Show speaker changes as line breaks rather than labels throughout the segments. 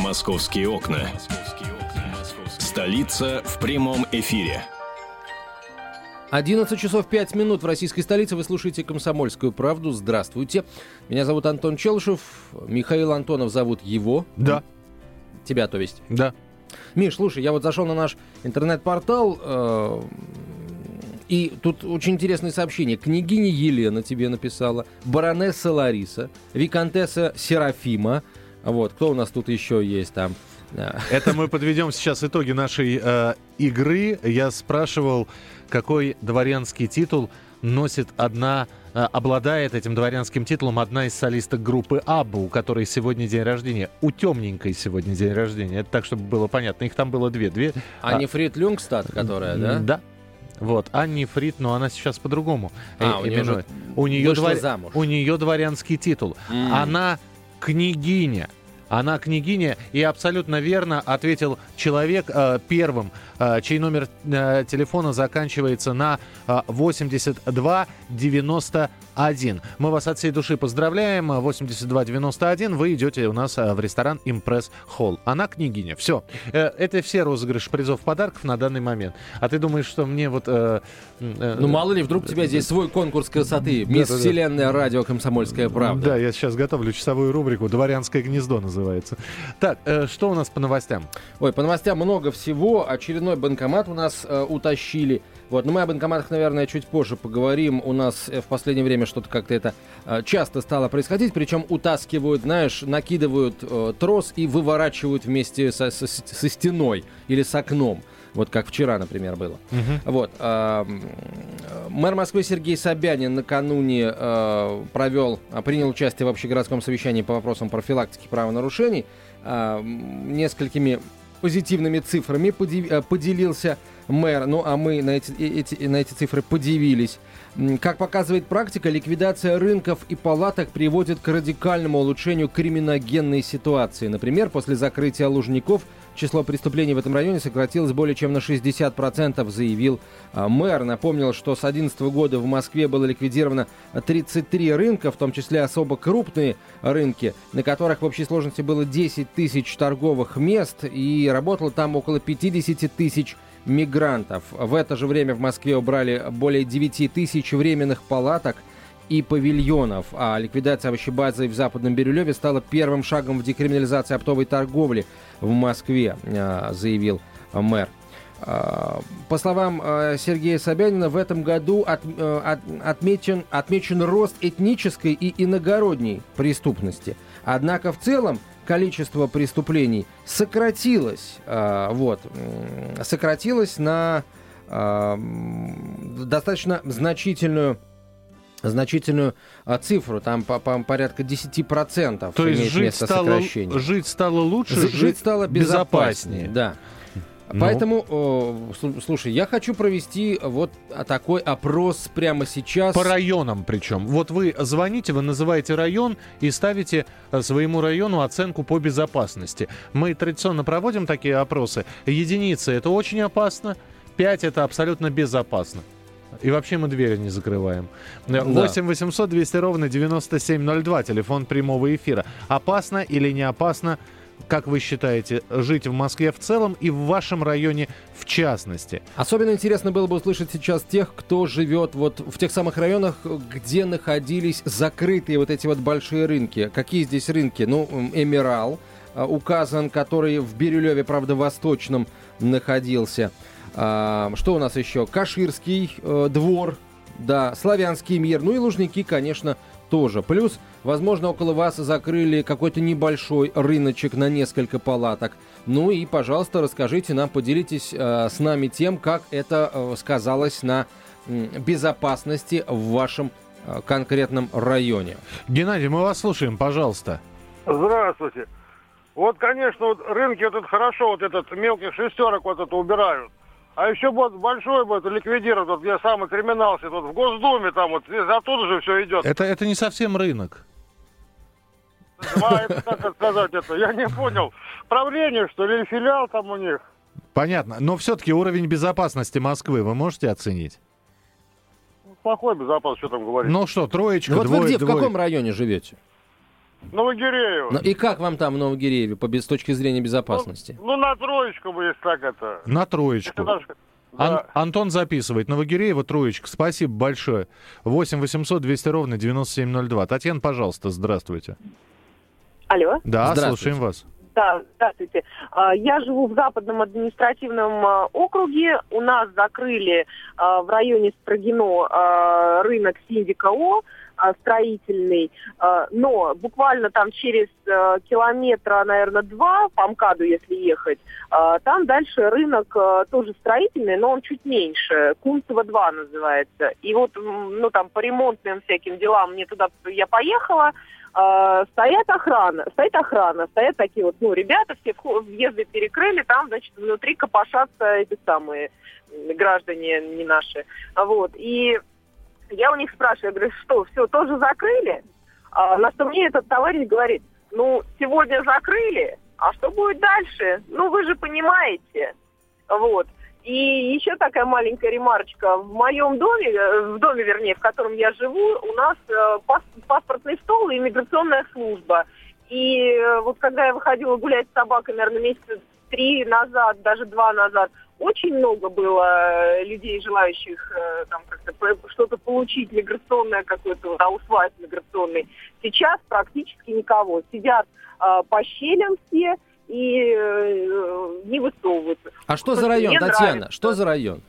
Московские окна. Столица в прямом эфире.
11 часов 5 минут в российской столице. Вы слушаете «Комсомольскую правду». Здравствуйте. Меня зовут Антон Челышев. Михаил Антонов зовут его.
Да.
Тебя, то есть.
Да.
Миш, слушай, я вот зашел на наш интернет-портал, э, и тут очень интересное сообщение. Княгиня Елена тебе написала, баронесса Лариса, виконтесса Серафима. Вот, кто у нас тут еще есть там?
Это мы подведем сейчас итоги нашей э, игры. Я спрашивал, какой дворянский титул носит одна, э, обладает этим дворянским титулом одна из солисток группы Абба, у которой сегодня день рождения. У темненькой сегодня день рождения. Это так, чтобы было понятно. Их там было две. две
Анни а, Фрид Люнгстад, которая, да?
Да. Вот, Анни Фрид, но она сейчас по-другому
а, у нее,
у, нее двор... у нее дворянский титул. Mm. Она княгиня. Она княгиня, и абсолютно верно ответил человек э, первым, э, чей номер э, телефона заканчивается на э, 82 91. Мы вас от всей души поздравляем. 8291. Вы идете у нас э, в ресторан Импресс Холл. Она княгиня. Все. Э, это все розыгрыш призов подарков на данный момент. А ты думаешь, что мне вот... Э,
э, ну, мало ли, вдруг у тебя здесь свой конкурс красоты. Мисс да, Вселенная, радио, комсомольская правда.
Да, я сейчас готовлю часовую рубрику «Дворянское гнездо» называется. Так, э, что у нас по новостям?
Ой, по новостям много всего. Очередной банкомат у нас э, утащили. Вот, но мы о банкоматах, наверное, чуть позже поговорим. У нас э, в последнее время что-то как-то это э, часто стало происходить. Причем утаскивают, знаешь, накидывают э, трос и выворачивают вместе со, со, со стеной или с окном. Вот как вчера, например, было. Угу. Вот. Э, мэр Москвы Сергей Собянин накануне э, провел, принял участие в общегородском совещании по вопросам профилактики правонарушений. Э, несколькими позитивными цифрами поделился мэр. Ну, а мы на эти, эти, на эти цифры подивились. Как показывает практика, ликвидация рынков и палаток приводит к радикальному улучшению криминогенной ситуации. Например, после закрытия лужников число преступлений в этом районе сократилось более чем на 60%, заявил а, мэр. Напомнил, что с 2011 года в Москве было ликвидировано 33 рынка, в том числе особо крупные рынки, на которых в общей сложности было 10 тысяч торговых мест, и работало там около 50 тысяч мигрантов. В это же время в Москве убрали более 9 тысяч временных палаток и павильонов. А ликвидация овощебазы в Западном Бирюлеве стала первым шагом в декриминализации оптовой торговли в Москве, а, заявил мэр. А, по словам а, Сергея Собянина, в этом году от, от, отмечен, отмечен рост этнической и иногородней преступности. Однако в целом количество преступлений сократилось, э, вот, сократилось на э, достаточно значительную значительную а, цифру, там по, по порядка 10%
То есть жить стало, жить стало лучше,
жить, жить стало безопаснее. безопаснее. Да. Ну. Поэтому, э, слушай, я хочу провести вот такой опрос прямо сейчас.
По районам причем. Вот вы звоните, вы называете район и ставите э, своему району оценку по безопасности. Мы традиционно проводим такие опросы. Единицы это очень опасно, 5 это абсолютно безопасно. И вообще мы двери не закрываем. Да. 8 800 200 ровно 9702, телефон прямого эфира. Опасно или не опасно? как вы считаете, жить в Москве в целом и в вашем районе в частности?
Особенно интересно было бы услышать сейчас тех, кто живет вот в тех самых районах, где находились закрытые вот эти вот большие рынки. Какие здесь рынки? Ну, Эмирал а, указан, который в Бирюлеве, правда, восточном находился. А, что у нас еще? Каширский э, двор, да, Славянский мир, ну и Лужники, конечно, тоже. Плюс, возможно, около вас закрыли какой-то небольшой рыночек на несколько палаток. Ну и, пожалуйста, расскажите нам, поделитесь э, с нами тем, как это э, сказалось на э, безопасности в вашем э, конкретном районе.
Геннадий, мы вас слушаем, пожалуйста.
Здравствуйте. Вот, конечно, вот рынки вот это хорошо, вот этот мелких шестерок вот это убирают. А еще вот большой будет ликвидировать, вот где самый криминал сидит, вот в Госдуме там вот, оттуда же все идет.
Это, это не совсем рынок.
А, это как сказать это? Я не понял. Правление, что ли, или филиал там у них?
Понятно. Но все-таки уровень безопасности Москвы вы можете оценить?
Плохой безопасность, что там говорить.
Ну что, троечка,
ну, вот
двое,
вы где,
двое.
в каком районе живете?
Новогиреево.
Ну и как вам там в Новогирееве по, без- с точки зрения безопасности?
Ну, на троечку бы, если так это.
На
Это
троечку.
даже-
Ан-
да.
Антон записывает. Новогиреева, троечка. Спасибо большое. 8 800 200 ровно 9702. Татьяна, пожалуйста, здравствуйте.
Алло.
Да,
Здравствуйте.
слушаем вас.
Да, здравствуйте. А, Я живу в Западном административном а, округе. У нас закрыли а, в районе Строгино рынок Синдика О строительный, А, но буквально там через а, километра, наверное, два по МКАДу, если ехать, там дальше рынок тоже строительный, но он чуть меньше. Кунцево 2 называется. И вот, ну там по ремонтным всяким делам мне туда я поехала, стоят охрана, стоит охрана, стоят такие вот, ну, ребята, все въезды перекрыли, там, значит, внутри копошатся эти самые граждане не наши. Вот, и я у них спрашиваю, я говорю, что, все, тоже закрыли? А, на что мне этот товарищ говорит, ну, сегодня закрыли, а что будет дальше? Ну, вы же понимаете. Вот. И еще такая маленькая ремарочка. В моем доме, э, в доме, вернее, в котором я живу, у нас э, пас- паспортный стол и иммиграционная служба. И э, вот когда я выходила гулять с собакой, наверное, месяца три назад, даже два назад, очень много было э, людей, желающих э, там как-то что-то получить, миграционное какое-то, аусвайс миграционный. Сейчас практически никого. Сидят э, по щелям все и э, не высовываются.
А что за район, Татьяна?
нравится.
Что за район?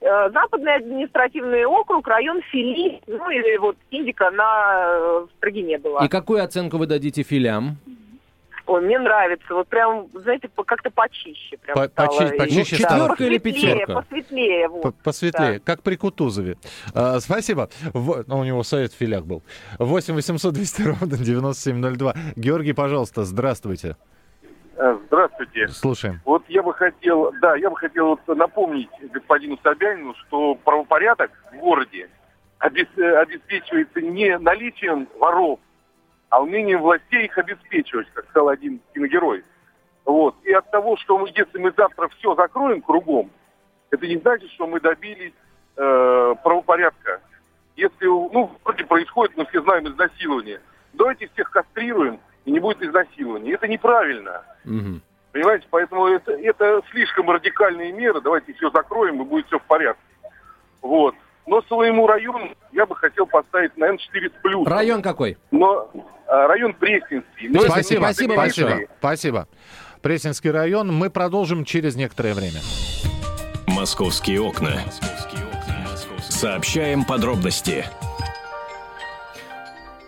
Э, Западный административный округ, район Фили, ну или вот Индика на в Строгине была.
И какую оценку вы дадите филям?
Ой, мне нравится, вот прям, знаете, по- как-то почище прям
По-
стало.
почи- почище
И-
стало.
Четверка или пятерка?
Посветлее, вот.
Посветлее, как при Кутузове. А, спасибо. В- ну, у него совет в филях был. 8 800 200 ровно 9702. Георгий, пожалуйста, здравствуйте.
Э, Здравствуйте.
Слушаем.
Вот я бы хотел, да, я бы хотел вот напомнить господину Собянину, что правопорядок в городе обес- обеспечивается не наличием воров, а умением властей их обеспечивать, как сказал один киногерой. Вот. И от того, что мы, если мы завтра все закроем кругом, это не значит, что мы добились э, правопорядка. Если, ну, вроде происходит, мы все знаем, изнасилование. Давайте всех кастрируем, и не будет изнасилования. Это неправильно.
Мгм.
Понимаете, поэтому это, это слишком радикальные меры. Давайте все закроем, и будет все в порядке. Вот. Но своему району я бы хотел поставить, наверное, 4 с плюсом.
Район какой?
Но а, район Пресненский.
Пресненский,
Спасибо.
спасибо большое.
Спасибо. Пресненский район. Мы продолжим через некоторое время.
Московские окна. Сообщаем подробности.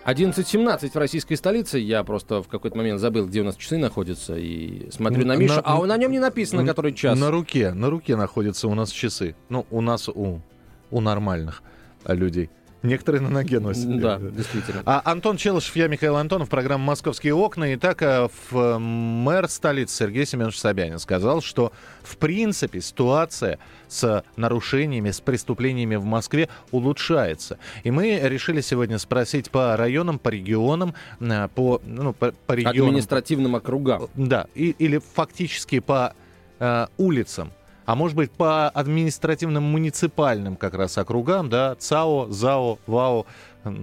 11.17 в российской столице. Я просто в какой-то момент забыл, где у нас часы находятся, и смотрю на
На-
Мишу.
на-
а на нем не написано, который час.
На руке, на руке находятся у нас часы. Ну, у нас, у, у нормальных а, людей. Некоторые на ноге носят.
Да, действительно.
А Антон Челышев, я Михаил Антонов, программа «Московские окна». Итак, в, э, мэр столицы Сергей Семенович Собянин сказал, что в принципе ситуация с нарушениями, с преступлениями в Москве улучшается. И мы решили сегодня спросить по районам, по регионам, э, по, ну, по, по регионам.
Административным округам.
Да, и- или фактически по э, улицам, а может быть по административным муниципальным как раз округам, да, ЦАО, ЗАО, ВАО.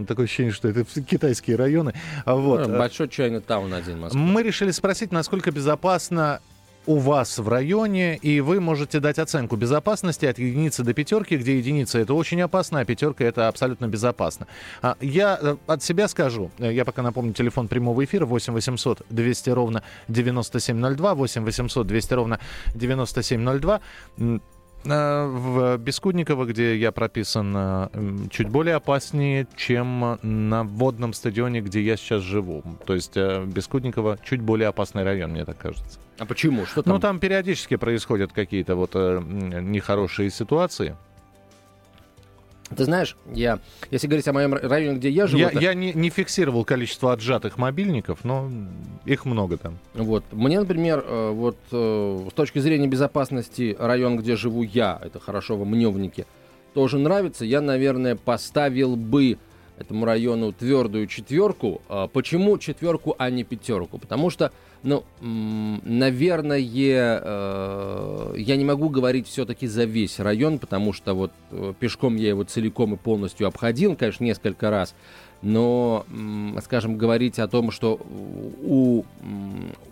Такое ощущение, что это китайские районы. Вот.
Большой чайный таун один в Москве.
Мы решили спросить, насколько безопасно у вас в районе, и вы можете дать оценку безопасности от единицы до пятерки, где единица это очень опасно, а пятерка это абсолютно безопасно. А, Я э, от себя скажу, э, я пока напомню телефон прямого эфира 8 800 200 ровно 9702, 8 800 200 ровно 9702. Э, В Бескудниково, где я прописан, э, чуть более опаснее, чем на водном стадионе, где я сейчас живу. То есть э, Бескудниково чуть более опасный район, мне так кажется.
А почему? Что там?
Ну, там периодически происходят какие-то вот нехорошие ситуации.
Ты знаешь, я, если говорить о моем районе, где я живу,
Я, я не, не фиксировал количество отжатых мобильников, но их много там.
Вот. Мне, например, э, вот э, с точки зрения безопасности район, где живу я, это хорошо в Мневнике, тоже нравится. Я, наверное, поставил бы этому району твердую четверку. А Почему четверку, а не пятерку? Потому что, ну, наверное, э, я не могу говорить все-таки за весь район, потому что вот э, пешком я его целиком и полностью обходил, конечно, несколько раз. Но, скажем, говорить о том, что у,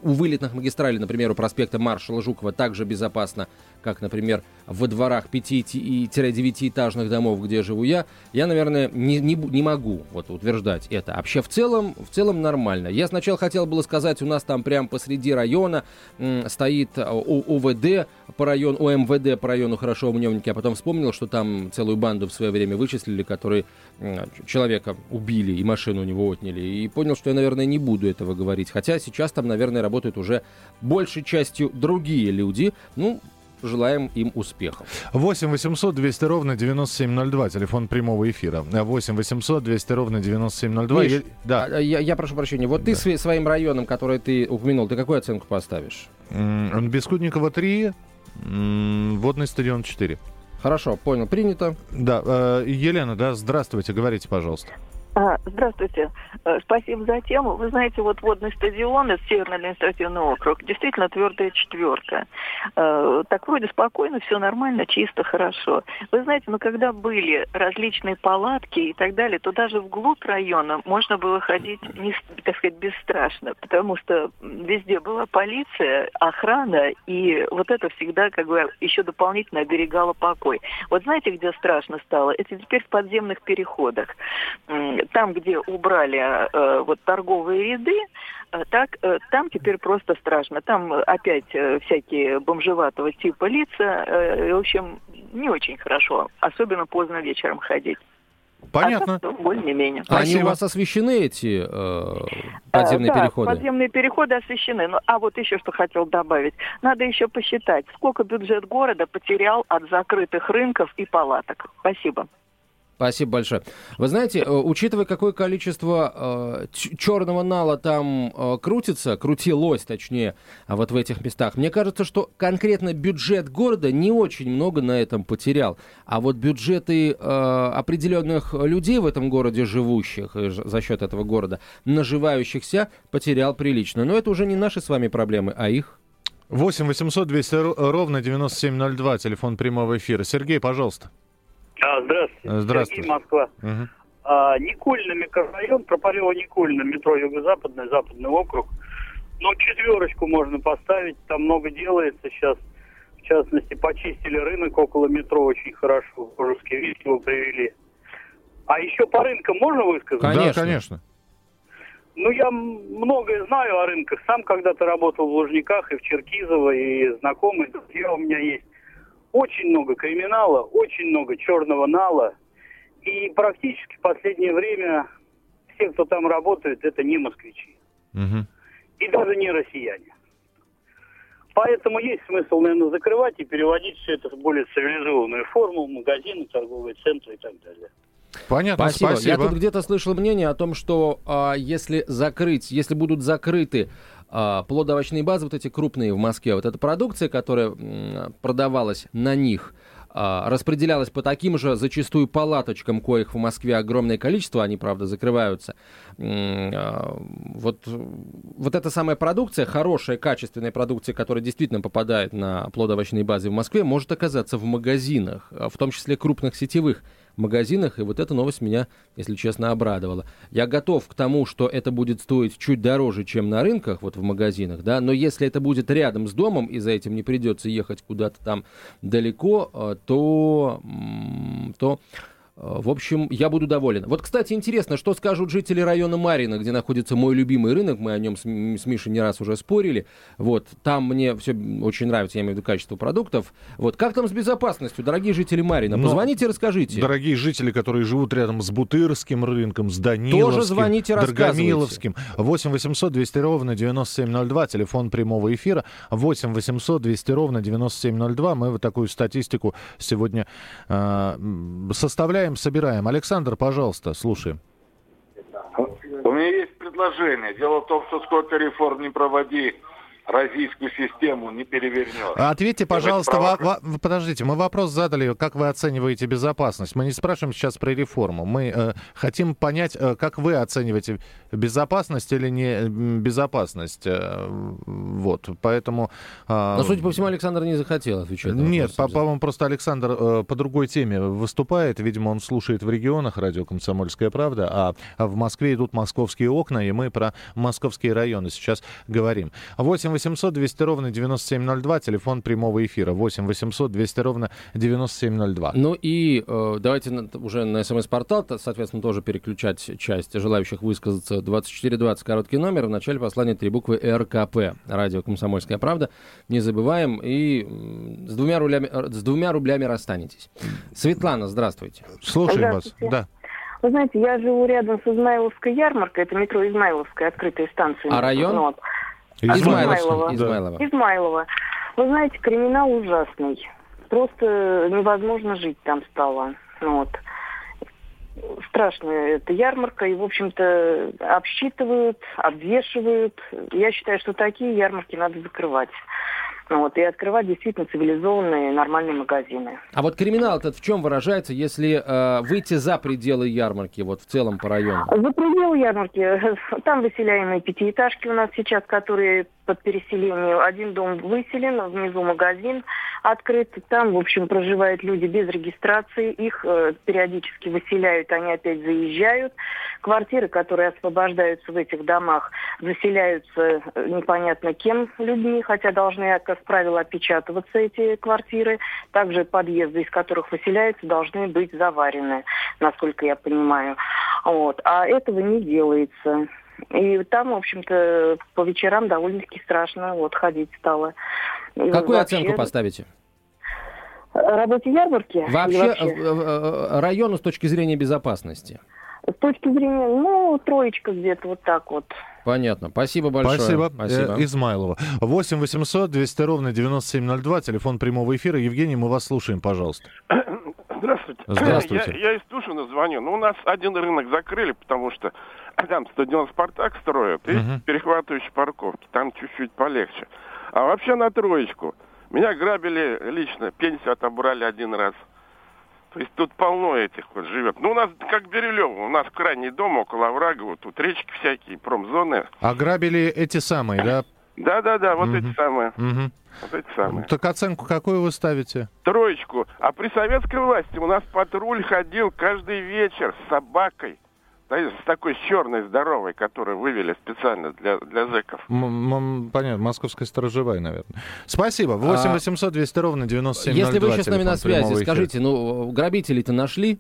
у вылетных магистралей, например, у проспекта Маршала Жукова также безопасно, как, например, во дворах 5-9-этажных домов, где живу я, я, наверное, не, не, не могу вот, утверждать это. Вообще, в целом, в целом нормально. Я сначала хотел было сказать, у нас там прямо посреди района м, стоит УВД по району, УМВД по району хорошо умневники, а потом вспомнил, что там целую банду в свое время вычислили, которые м, человека убили и машину у него отняли. И понял, что я, наверное, не буду этого говорить. Хотя сейчас там, наверное, работают уже большей частью другие люди. Ну, желаем им успехов.
8 800 200 ровно 9702, телефон прямого эфира. 8 800 200 ровно 9702.
Миш, я, да. А, я, я прошу прощения, вот да. ты своим районом, который ты упомянул, ты какую оценку поставишь?
Бескудникова 3, Водный стадион 4.
Хорошо, понял, принято.
Да, э, Елена, да, здравствуйте, говорите, пожалуйста.
А, здравствуйте. Э, спасибо за тему. Вы знаете, вот водный стадион, это Северный административный округ, действительно твердая четверка. Э, так вроде спокойно, все нормально, чисто, хорошо. Вы знаете, ну когда были различные палатки и так далее, то даже вглубь района можно было ходить, не, так сказать, бесстрашно, потому что везде была полиция, охрана, и вот это всегда как бы еще дополнительно оберегало покой. Вот знаете, где страшно стало? Это теперь в подземных переходах там, где убрали э, вот торговые ряды, э, так э, там теперь просто страшно. Там опять э, всякие бомжеватого типа лица. Э, в общем, не очень хорошо, особенно поздно вечером ходить.
Понятно.
А более-менее.
А они у вас освещены, эти э, подземные
а, да,
переходы?
подземные переходы освещены. Ну, а вот еще что хотел добавить. Надо еще посчитать, сколько бюджет города потерял от закрытых рынков и палаток. Спасибо.
Спасибо большое. Вы знаете, э, учитывая, какое количество э, черного нала там э, крутится, крутилось, точнее, а вот в этих местах, мне кажется, что конкретно бюджет города не очень много на этом потерял. А вот бюджеты э, определенных людей в этом городе живущих, э, за счет этого города, наживающихся, потерял прилично. Но это уже не наши с вами проблемы, а их.
8 800 200 ровно 9702, телефон прямого эфира. Сергей, пожалуйста.
А, здравствуйте.
Здравствуйте.
Сергей, Москва. Угу. А, Никольный микрорайон, Пропалево Никольный, метро Юго-Западный, Западный округ. Ну, четверочку можно поставить, там много делается сейчас. В частности, почистили рынок около метро очень хорошо, русский вид его привели. А еще по рынкам можно высказать?
Конечно. Да, конечно.
Ну, я многое знаю о рынках. Сам когда-то работал в Лужниках и в Черкизово, и знакомые друзья у меня есть очень много криминала, очень много черного нала. И практически в последнее время все, кто там работает, это не москвичи. Угу. И даже не россияне. Поэтому есть смысл, наверное, закрывать и переводить все это в более цивилизованную форму, магазины, торговые центры и так далее.
Понятно, спасибо. спасибо.
Я тут где-то слышал мнение о том, что а, если закрыть, если будут закрыты плодоовощные базы, вот эти крупные в Москве, вот эта продукция, которая продавалась на них, а, распределялась по таким же зачастую палаточкам, коих в Москве огромное количество, они, правда, закрываются. А, вот, вот эта самая продукция, хорошая, качественная продукция, которая действительно попадает на плодоовощные базы в Москве, может оказаться в магазинах, в том числе крупных сетевых магазинах, и вот эта новость меня, если честно, обрадовала. Я готов к тому, что это будет стоить чуть дороже, чем на рынках, вот в магазинах, да, но если это будет рядом с домом, и за этим не придется ехать куда-то там далеко, э, то, то в общем, я буду доволен. Вот, кстати, интересно, что скажут жители района Марина, где находится мой любимый рынок. Мы о нем с, с Мишей не раз уже спорили. Вот, там мне все очень нравится, я имею в виду качество продуктов. Вот, как там с безопасностью, дорогие жители Марина? Ну, Позвоните, расскажите.
Дорогие жители, которые живут рядом с Бутырским рынком, с Даниловским,
Тоже звоните,
Доргомиловским. 8 800 200 ровно 9702, телефон прямого эфира. 8 800 200 ровно 9702. Мы вот такую статистику сегодня э, составляем Проверяем, собираем. Александр, пожалуйста, слушаем.
У меня есть предложение. Дело в том, что сколько реформ не проводи, российскую систему не перевернет.
Ответьте, пожалуйста, во- во- подождите, мы вопрос задали, как вы оцениваете безопасность. Мы не спрашиваем сейчас про реформу. Мы э, хотим понять, э, как вы оцениваете безопасность или не м, безопасность. Э, вот, поэтому... э,
Но, судя по всему, Александр не захотел отвечать. на
Нет, по- по-моему, просто Александр э, по другой теме выступает. Видимо, он слушает в регионах радио «Комсомольская правда», а, а в Москве идут московские окна, и мы про московские районы сейчас говорим. 8 800 200 ровно 9702, телефон прямого эфира. 8 800 200 ровно 9702.
Ну и э, давайте на- уже на смс-портал, то, соответственно, тоже переключать часть желающих высказаться. 2420, короткий номер, в начале послания три буквы РКП. Радио «Комсомольская правда». Не забываем. И с двумя, рулями, э, с двумя рублями расстанетесь. Светлана, здравствуйте.
Слушаем вас.
Здравствуйте.
Да.
Вы знаете, я живу рядом с Измайловской ярмаркой, это метро Измайловская, открытая станция.
А район?
Ну, вот.
Измайловский.
Измайлова.
Измайлова.
Измайлова. Вы знаете, криминал ужасный. Просто невозможно жить там стало. Ну Вот. Страшная эта ярмарка, и, в общем-то, обсчитывают, обвешивают. Я считаю, что такие ярмарки надо закрывать. Ну Вот, и открывать действительно цивилизованные, нормальные магазины.
А вот криминал этот в чем выражается, если э, выйти за пределы ярмарки, вот в целом по району?
За пределы ярмарки, там выселяемые пятиэтажки у нас сейчас, которые под переселением. Один дом выселен, внизу магазин открыт. Там, в общем, проживают люди без регистрации. Их э, периодически выселяют, они опять заезжают. Квартиры, которые освобождаются в этих домах, заселяются э, непонятно кем людьми, хотя должны, как правило, опечатываться эти квартиры. Также подъезды, из которых выселяются, должны быть заварены, насколько я понимаю. Вот. А этого не делается. И там, в общем-то, по вечерам довольно-таки страшно вот ходить стало. И
Какую
вообще-
оценку поставите?
Работе ярмарки? Или
Вообще, э, э, э, району с точки зрения безопасности.
С точки зрения, ну, троечка где-то вот так вот.
Понятно. Спасибо большое.
Спасибо.
Спасибо.
Э, Измайлова. 8 800 200 ровно 9702, телефон прямого эфира. Евгений, мы вас слушаем, пожалуйста.
Здравствуйте.
Здравствуйте.
Я, я из Тушина звоню. Ну, у нас один рынок закрыли, потому что там стадион «Спартак» строят и
Мгм.
перехватывающие парковки. Там чуть-чуть полегче. А вообще на троечку. Меня грабили лично, пенсию отобрали один раз. То есть тут полно этих вот живет. Ну, у нас как Бирюлево, у нас крайний дом около оврага, вот тут речки всякие, промзоны.
Ограбили эти самые, да?
Да-да-да, вот эти самые, вот эти самые.
Так оценку какую вы ставите?
Троечку. А при советской власти у нас патруль ходил каждый вечер с собакой. С такой черной, здоровой, которую вывели специально для, для зэков.
М- м- понятно, московская сторожевая, наверное. Спасибо. 8
А,
800 200 ровно 9702.
Если вы сейчас с нами на связи, скажите, ну, грабителей-то нашли?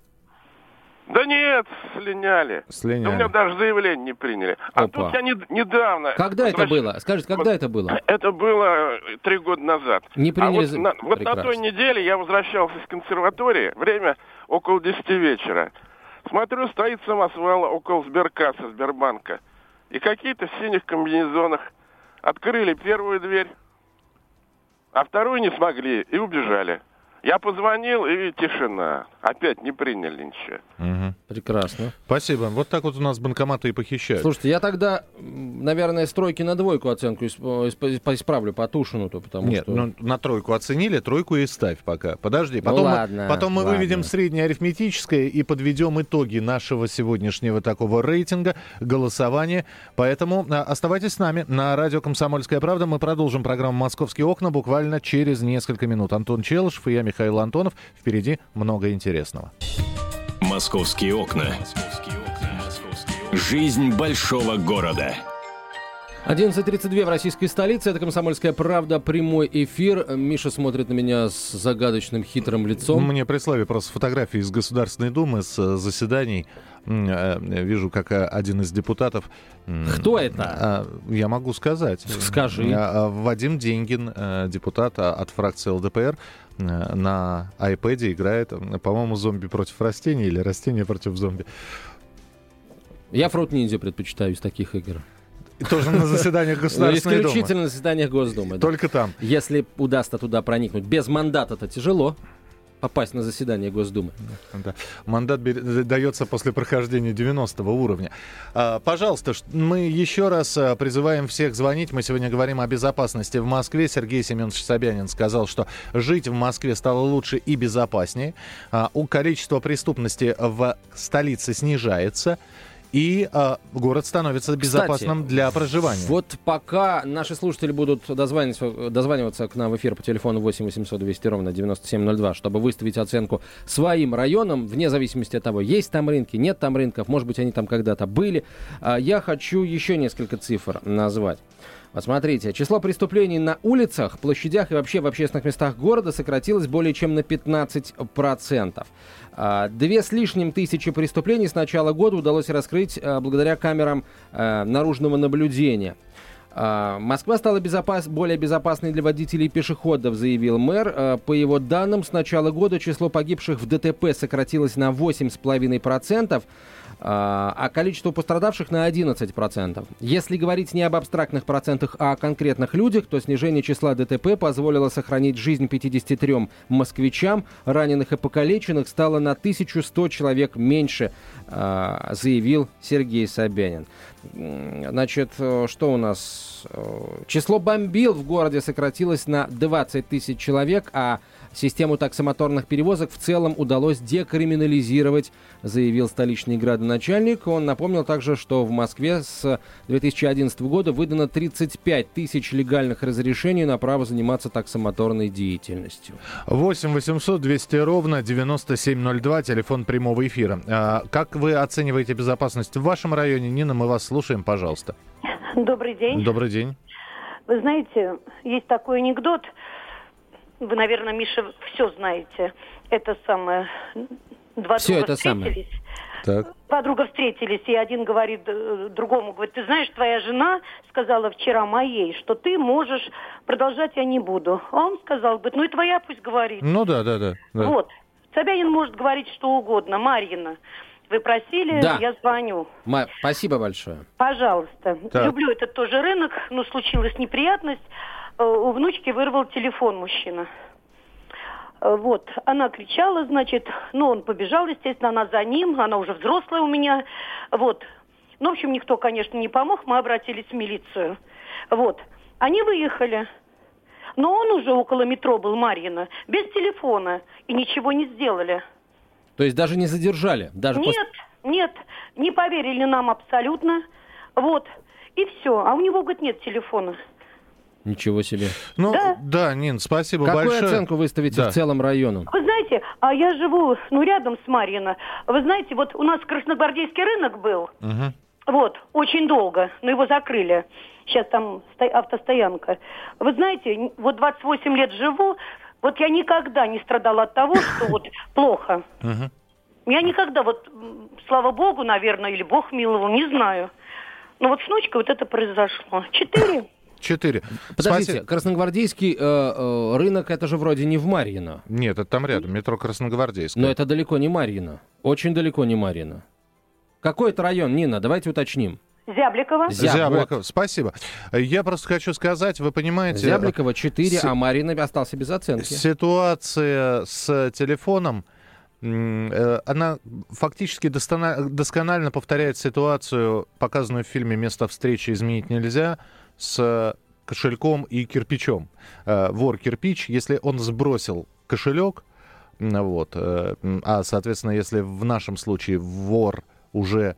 Да нет, слиняли.
Слиняли.
Да у меня даже заявление не приняли. А
Опа.
тут я не- недавно...
Когда это
возвращ-
было? Скажите, когда это было?
Это было э, три года назад.
Не
А
приняли
вот,
за-
на, вот на той неделе я возвращался из консерватории, время около 10 вечера. Смотрю, стоит самосвал около Сберкасса, Сбербанка. И какие-то в синих комбинезонах открыли первую дверь, а вторую не смогли и убежали. Я позвонил, и тишина. Опять не приняли ничего.
Мгм.
Прекрасно.
Спасибо. Вот так вот у нас банкоматы и похищают.
Слушайте, я тогда, наверное, стройки на двойку оценку исп- исп- исправлю по Тушину-то, потому
Нет,
что...
ну на тройку оценили, тройку и ставь пока. Подожди,
Ну
потом,
ладно,
мы, потом мы
ладно.
выведем среднее арифметическое и подведем итоги нашего сегодняшнего такого рейтинга, голосования. Поэтому а, оставайтесь с нами на радио «Комсомольская правда». Мы продолжим программу «Московские окна» буквально через несколько минут. Антон Челышев и я, Михаил Антонов. Впереди много интересного.
«Московские окна». Жизнь большого города.
11.32 в российской столице. Это «Комсомольская правда». Прямой эфир. Миша смотрит на меня с загадочным хитрым лицом.
Мне прислали просто фотографии из Государственной Думы с э, заседаний. М, э, Вижу, как э, один из депутатов...
Кто это?
а, Я могу сказать.
Скажи.
Вадим Деньгин, э, депутат а, от фракции ЛДПР, э, на iPad играет, по-моему, зомби против растений или растения против зомби.
Я фрут ниндзя предпочитаю из таких игр.
Тоже на заседаниях Государственной Думы.
Исключительно на заседаниях Госдумы.
Только там.
Если удастся туда проникнуть. Без мандата-то тяжело. Попасть на заседание Госдумы.
Да. Мандат дается после прохождения 90 уровня. А, пожалуйста, мы еще раз а, призываем всех звонить. Мы сегодня говорим о безопасности в Москве. Сергей Семенович Собянин сказал, что жить в Москве стало лучше и безопаснее. А, у количества преступности в столице снижается и э, город становится безопасным
Кстати,
для проживания.
Вот пока наши слушатели будут дозваниваться, дозваниваться к нам в эфир по телефону 8 800 200 ровно 9702, чтобы выставить оценку своим районам, вне зависимости от того, есть там рынки, нет там рынков, может быть, они там когда-то были. Я хочу еще несколько цифр назвать. Вот смотрите, число преступлений на улицах, площадях и вообще в общественных местах города сократилось более чем на 15%. А, две с лишним тысячи преступлений с начала года удалось раскрыть а, благодаря камерам а, наружного наблюдения. Москва стала безопас... более безопасной для водителей и пешеходов, заявил мэр. По его данным, с начала года число погибших в ДТП сократилось на 8,5%. А, а количество пострадавших на 11%. Если говорить не об абстрактных процентах, а о конкретных людях, то снижение числа ДТП позволило сохранить жизнь 53 москвичам. Раненых и покалеченных стало на 1100 человек меньше, а, заявил Сергей Собянин. Значит, э, что у нас? Э, число бомбил в городе сократилось на 20 тысяч человек, а Систему таксомоторных перевозок в целом удалось декриминализировать, заявил столичный градоначальник. Он напомнил также, что в Москве с 2011 года выдано 35 тысяч легальных разрешений на право заниматься таксомоторной деятельностью.
8 800 200 ровно 9702, телефон прямого эфира. А, как вы оцениваете безопасность в вашем районе? Нина, мы вас слушаем, пожалуйста.
Добрый день.
Добрый день.
Вы знаете, есть такой анекдот – вы, наверное, Миша, все знаете. Это самое...
Два все это.
Самое. Так. Подруга встретились, и один говорит э, другому, говорит, ты знаешь, твоя жена сказала вчера моей, что ты можешь продолжать, я не буду. А он сказал, говорит, ну и твоя пусть говорит.
Ну да, да, да. да.
Вот. Собянин может говорить что угодно. Марьина, вы просили, да. я звоню.
Ма- спасибо большое.
Пожалуйста. Так. Люблю этот тоже рынок, но случилась неприятность. Э, у внучки вырвал телефон мужчина. Э, вот, она кричала, значит, ну, он побежал, естественно, она за ним, она уже взрослая у меня, вот. Ну, в общем, никто, конечно, не помог, мы обратились в милицию. Вот, они выехали, но он уже около метро был, Марьина, без телефона, и ничего не сделали.
То есть даже не задержали? Даже
нет, пос... нет, не поверили нам абсолютно, вот, и все, а у него, говорит, нет телефона.
Ничего себе.
Ну, да, да Нин, спасибо
Какую
большое.
Какую оценку выставите да. в целом району?
Вы знаете, а я живу, ну, рядом с Марьино. Вы знаете, вот у нас Красногвардейский рынок был. Угу. Вот, очень долго, но его закрыли. Сейчас там автостоянка. Вы знаете, вот 28 лет живу, вот я никогда не страдала от того, что вот плохо. Я никогда, вот, слава богу, наверное, или бог миловал, не знаю. Но вот с внучкой вот это произошло. Четыре
4.
Подождите, Спаси... Красногвардейский э, э, рынок, это же вроде не в Марьино.
Нет, это там рядом, метро Красногвардейский.
Но это далеко не Марьино. Очень далеко не Марьино. Какой это район, Нина? Давайте уточним.
Зябликова.
Зяб, Зябликова, вот. спасибо. Я просто хочу сказать, вы понимаете...
Зябликова 4, с... а Марина остался без оценки.
Ситуация с телефоном, э, она фактически досконально повторяет ситуацию, показанную в фильме «Место встречи изменить нельзя», с кошельком и кирпичом. Э, вор кирпич, если он сбросил кошелек, вот, э, а, соответственно, если в нашем случае вор уже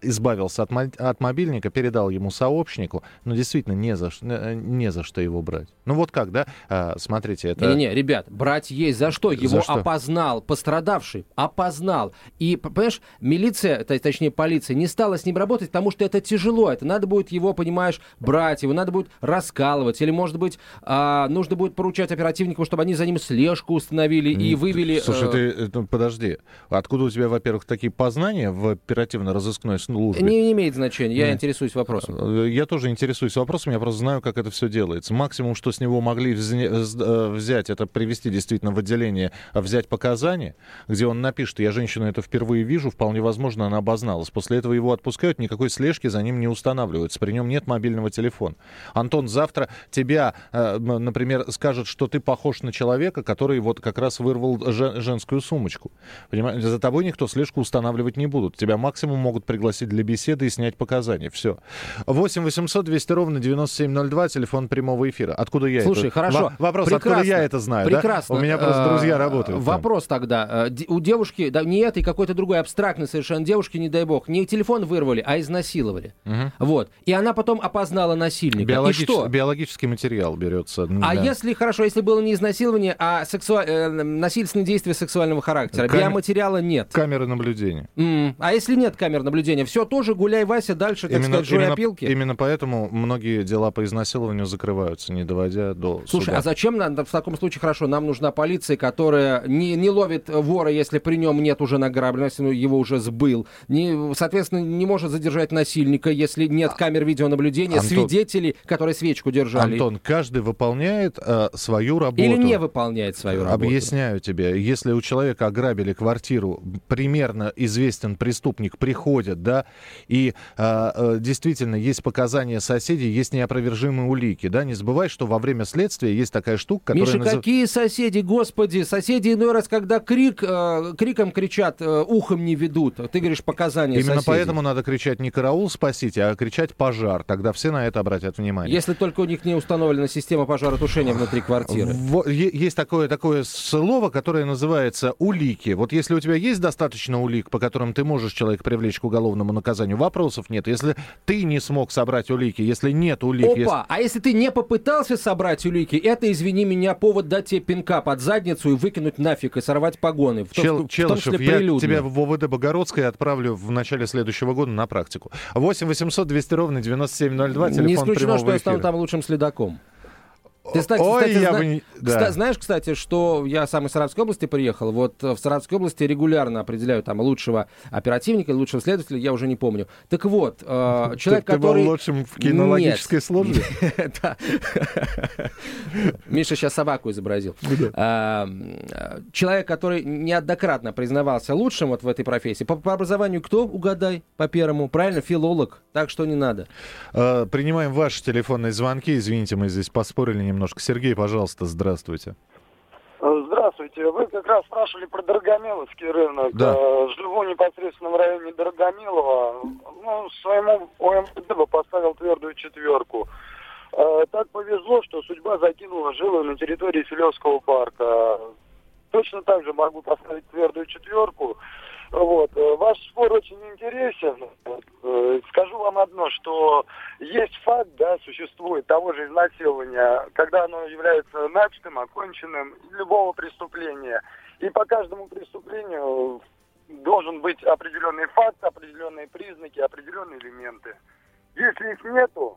избавился от, от мобильника, передал ему сообщнику, но действительно не за, э, не за что его брать. Ну вот как, да? А, смотрите, это...
Не-не-не, ребят, брать есть за что. Его за что? опознал пострадавший, опознал. И, понимаешь, милиция, точнее полиция, не стала с ним работать, потому что это тяжело. Это надо будет его, понимаешь, брать, его надо будет раскалывать. Или, может быть, а, нужно будет поручать оперативнику, чтобы они за ним слежку установили и вывели...
Слушай, э... ты, ну, подожди, откуда у тебя, во-первых, такие познания в оперативно-розыскной пограничной службе.
Не, не имеет значения, я интересуюсь вопросом.
Э, Я тоже интересуюсь вопросом, я просто знаю, как это все делается. Максимум, что с него могли э, взять, это привести действительно в отделение, а взять показания, где он напишет, я женщину это впервые вижу, вполне возможно, она обозналась. После этого его отпускают, никакой слежки за ним не устанавливается. При нем нет мобильного телефона. Антон, завтра тебя, э, например, скажет, что ты похож на человека, который вот как раз вырвал же- женскую сумочку. Понимаешь, за тобой никто слежку устанавливать не будут. Тебя максимум могут пригласить для беседы и снять показания. Все. 8 800 200 ровно 9702, телефон прямого эфира. Откуда я
Слушай,
это...
хорошо.
Во- вопрос, откуда
прекрасно,
я это знаю, да?
Прекрасно.
У меня просто
Э,
друзья работают. там.
Вопрос тогда. Э, У девушки, да не этой, какой-то другой абстрактной совершенно девушки, не дай бог, не телефон вырвали, а изнасиловали. Вот. И она потом опознала насильника.
Биологич-
И что?
Биологический материал берется.
А
да.
если, хорошо, если было не изнасилование, а сексуа- э, насильственные действия сексуального характера,
Кам-
биоматериала нет.
Камеры наблюдения.
М, А если нет камер наблюдения, все тоже гуляй, Вася, дальше, так сказать, жуй опилки.
именно поэтому многие дела по изнасилованию закрываются, не доводя до
Слушай,
суда.
а зачем нам в таком случае хорошо? Нам нужна полиция, которая не, не ловит вора, если при нем нет уже награбленности, ну, его уже сбыл. Не, соответственно, не может задержать насильника, если нет камер видеонаблюдения,
Антон-
свидетелей, которые свечку держали.
Антон, каждый выполняет э, свою работу.
Или не выполняет свою работу.
Объясняю тебе, если у человека ограбили квартиру, примерно известен преступник, приходит, да, и э, э, действительно есть показания соседей, есть неопровержимые улики, да, не забывай, что во время следствия есть такая штука, которая
Миша,
назыв-
какие соседи, господи, соседи иной раз, когда крик, э, криком кричат, э, ухом не ведут. Ты говоришь показания
Именно
соседей.
поэтому надо кричать не караул спасите, а кричать пожар. Тогда все на это обратят внимание.
Если только у них не установлена система пожаротушения внутри квартиры.
Во- Есть такое, такое слово, которое называется улики. Вот если у тебя есть достаточно улик, по которым ты можешь человека привлечь к уголовному наказанию, вопросов нет. Если ты не смог собрать улики, если нет улик...
Опа,
если-
а если ты не попытался собрать улики, это, извини меня, повод дать тебе пинка под задницу и выкинуть нафиг, и сорвать погоны. В, том-
Чел-
в том
Челышев,
числе
я тебя в ОВД Богородское отправлю в начале следующего года на практику. 8 800 200 ровно 9702, телефон
Не исключено, что я стану там лучшим следаком. Ты, кстати,
Ой,
кстати,
я
зна-
бы не-
кста-
да.
знаешь, кстати, что я сам из Саратовской области приехал. Вот э, в Саратовской области регулярно определяют там лучшего оперативника, лучшего следователя, я уже не помню. Так вот, э, человек,
ты был
который...
лучшим в кинологической
Нет.
службе?
Да. Миша сейчас собаку изобразил. А, э, Человек, который неоднократно признавался лучшим вот в этой профессии. По, по образованию кто? Угадай. По первому. Правильно? Филолог. Так что не надо.
Э, Принимаем ваши телефонные звонки. Извините, мы здесь поспорили немножко. Сергей, пожалуйста, здравствуйте.
Здравствуйте. Вы как раз спрашивали про Дорогомиловский рынок.
Да.
Э, Живу непосредственно в районе Дорогомилова. Ну, своему ОМВД бы поставил твердую четверку. Э, Так повезло, что судьба закинула жилы на территории Филевского парка. Точно так же могу поставить твердую четверку. Вот. Э, Ваш спор очень интересен. Э, Скажу вам одно, что есть факт, да, существует того же изнасилования, когда оно является начатым, оконченным любого преступления. И по каждому преступлению должен быть определенный факт, определенные признаки, определенные элементы. Если их нету,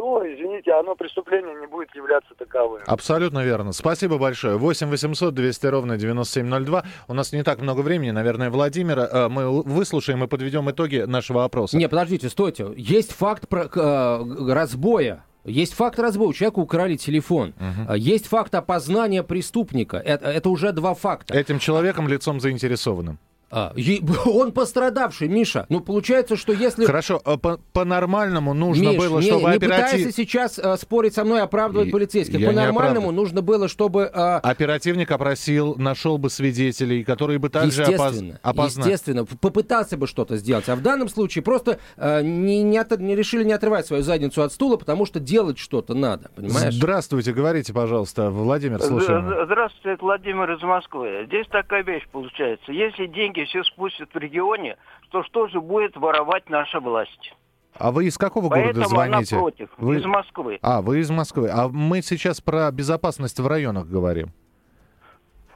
то, извините, оно преступление не будет являться таковым.
Абсолютно верно. Спасибо большое. 8 800 200 ровно 9702. У нас не так много времени. Наверное, Владимира э, мы выслушаем и подведем итоги нашего опроса.
Не, подождите, стойте. Есть факт про, э, разбоя. Есть факт разбоя, у человека украли телефон. Э, Есть факт опознания преступника. Это, это уже два факта.
Этим человеком лицом заинтересованным.
А, он пострадавший, Миша. Ну, получается, что если...
Хорошо, а по- по-нормальному нужно
Миш,
было,
не,
чтобы
не
оператив-
пытайся сейчас э, спорить со мной, оправдывать
И-
полицейских. По-нормальному нужно было, чтобы... э,
Оперативник опросил, нашел бы свидетелей, которые бы также опоз-
естественно,
опознали.
естественно, попытался бы что-то сделать. А в данном случае просто э, не, не, от- не решили не отрывать свою задницу от стула, потому что делать что-то надо, понимаешь?
Здравствуйте, говорите, пожалуйста, Владимир, слушаем.
Здравствуйте, это Владимир из Москвы. Здесь такая вещь получается. Если деньги все спустят в регионе, то что же будет воровать наша власть?
А вы из какого
Поэтому
города звоните?
она против.
Вы-
Из Москвы.
А, вы из Москвы. А мы сейчас про безопасность в районах говорим.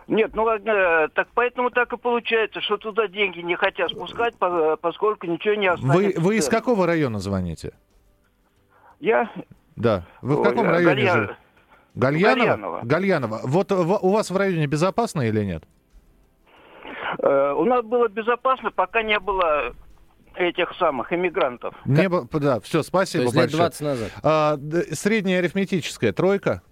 Нет, ну э, так поэтому так и получается, что туда деньги не хотят спускать, по- поскольку ничего не останется.
Вы, вы из какого района звоните?
Я
Да. Вы в
Ой,
каком
э,
районе
Галья-
живете? Гальянова?
Гальянова.
Гальянова. Вот в- у вас в районе безопасно или нет?
Э, У нас было безопасно, пока не было этих самых иммигрантов.
Не, да, все, спасибо
То есть
большое.
лет 20 назад.
А, средняя арифметическая тройка?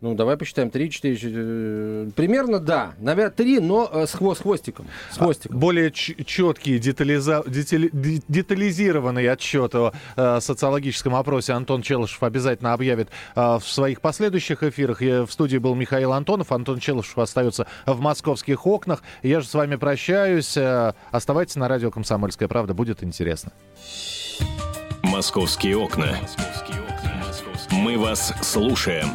Ну, давай посчитаем. 3, 4, 4... Примерно, да. Наверное, 3, но э, с, хвост, с хвостиком. С хвостиком.
А, более четкий, детализа... детали... детализированный отчет о э, социологическом опросе Антон Челышев обязательно объявит э, в своих последующих эфирах. Я, в студии был Михаил Антонов. Антон Челышев остается в московских окнах. Я же с вами прощаюсь. Э, оставайтесь на радио «Комсомольская правда». Будет интересно.
«Московские окна». Мы вас слушаем.